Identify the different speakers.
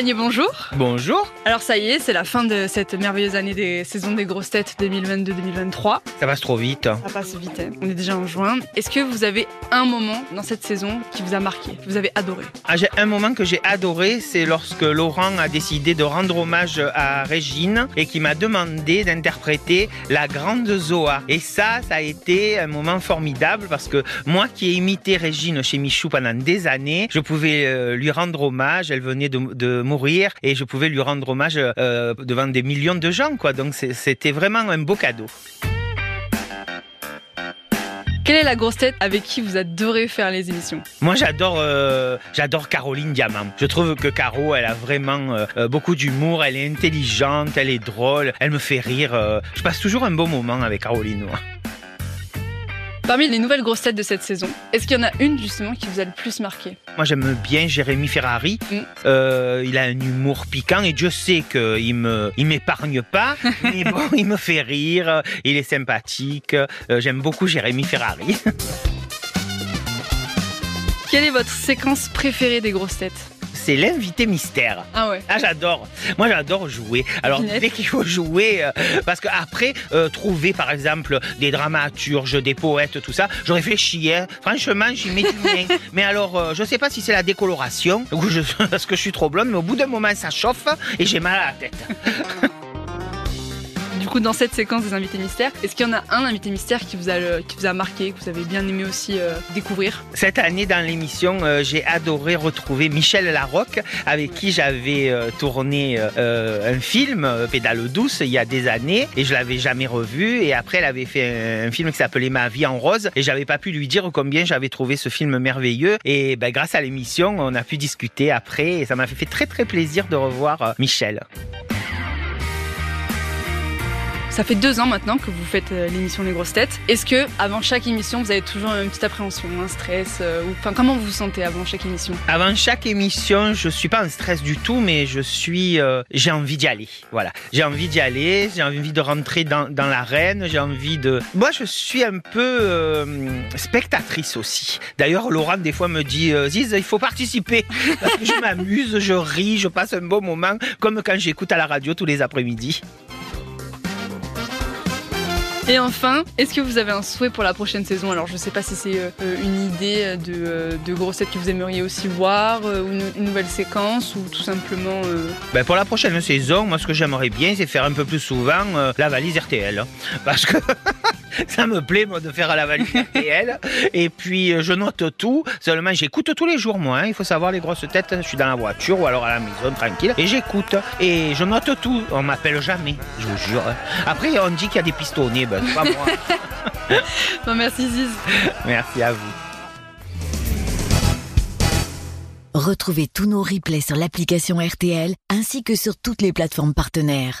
Speaker 1: Bonjour.
Speaker 2: Bonjour,
Speaker 1: Alors ça y est, c'est la fin de cette merveilleuse année des saisons des grosses têtes 2022-2023.
Speaker 2: ça passe trop vite.
Speaker 1: Ça passe vite, hein. on est déjà en juin. Est-ce que vous avez un moment dans cette saison qui vous a marqué, que vous avez adoré?
Speaker 2: Ah, j'ai un moment que j'ai adoré, c'est lorsque Laurent a décidé de rendre hommage à Régine et qui m'a demandé d'interpréter la grande Zoa. Et ça, ça a été un moment formidable parce que moi qui ai imité Régine chez Michou pendant des années, je pouvais euh, lui rendre hommage. Elle venait de, de mourir et je pouvais lui rendre hommage euh, devant des millions de gens, quoi. Donc c'était vraiment un beau cadeau.
Speaker 1: Quelle est la grosse tête avec qui vous adorez faire les émissions?
Speaker 2: Moi, j'adore, euh, j'adore Caroline Diamant. Je trouve que Caro, elle a vraiment euh, euh, beaucoup d'humour. Elle est intelligente, elle est drôle, elle me fait rire. euh. je passe toujours un bon moment avec Caroline. moi.
Speaker 1: Parmi les nouvelles grosses têtes de cette saison, est-ce qu'il y en a une justement qui vous a le plus marqué?
Speaker 2: Moi, j'aime bien Jérémy Ferrari.
Speaker 1: Mm.
Speaker 2: Euh, il a un humour piquant et Dieu sait qu'il me, il m'épargne pas. mais bon, il me fait rire. Il est sympathique. Euh, j'aime beaucoup Jérémy Ferrari.
Speaker 1: Quelle est votre séquence préférée des grosses têtes?
Speaker 2: C'est l'invité mystère.
Speaker 1: Ah ouais.
Speaker 2: Ah j'adore. Moi j'adore jouer. Alors dès qu'il faut jouer, euh, parce qu'après trouver par exemple des dramaturges, des poètes, tout ça, je réfléchis. hein. Franchement j'y mets du mien. mais alors euh, je sais pas si c'est la décoloration ou je, parce que je suis trop blonde, mais au bout d'un moment ça chauffe et j'ai mal à la tête.
Speaker 1: Dans cette séquence des invités mystères, est-ce qu'il y en a un invité mystère qui vous a, a marqué, que vous avez bien aimé aussi euh, découvrir?
Speaker 2: Cette année dans l'émission, euh, j'ai adoré retrouver Michel Larocque avec qui j'avais euh, tourné euh, un film, euh, Pédale douce, il y a des années et je l'avais jamais revu. Et après, elle avait fait un, film qui s'appelait Ma vie en rose et j'avais pas pu lui dire combien j'avais trouvé ce film merveilleux. Et ben, grâce à l'émission, on a pu discuter après et ça m'a fait très très plaisir de revoir euh, Michel.
Speaker 1: Ça fait deux ans maintenant que vous faites euh, l'émission Les Grosses Têtes. Est-ce que avant chaque émission, vous avez toujours une petite appréhension, un stress euh, ou enfin comment vous vous sentez avant chaque émission?
Speaker 2: Avant chaque émission, je suis pas en stress du tout, mais je suis, euh, j'ai envie d'y aller. Voilà, j'ai envie d'y aller, j'ai envie de rentrer dans, dans l'arène, j'ai envie de. Moi, je suis un peu spectatrice aussi. D'ailleurs, Laurent des fois me dit, Ziz, il faut participer parce que je m'amuse, je ris, je passe un bon moment, comme quand j'écoute à la radio tous les après-midi.
Speaker 1: Et enfin, est-ce que vous avez un souhait pour la prochaine saison? Alors, je sais pas si c'est euh, euh, une idée de, euh, de Grosses Têtes que vous aimeriez aussi voir, euh, ou une, une nouvelle séquence, ou tout simplement. euh,
Speaker 2: Ben pour la prochaine saison, moi, ce que j'aimerais bien, c'est faire un peu plus souvent euh, la valise RTL. hein. Parce que ça me plaît, moi, de faire la valise RTL. Et puis, euh, je note tout. Seulement, j'écoute tous les jours, moi. hein. Il faut savoir, les grosses têtes, je suis dans la voiture ou alors à la maison, tranquille. Et j'écoute. Et je note tout. On m'appelle jamais, je vous jure. hein. Après, on dit qu'il y a des pistonnés. Ben, c'est pas moi.
Speaker 1: Non, merci Ziz.
Speaker 2: Merci à vous.
Speaker 3: Retrouvez tous nos replays sur l'application RTL ainsi que sur toutes les plateformes partenaires.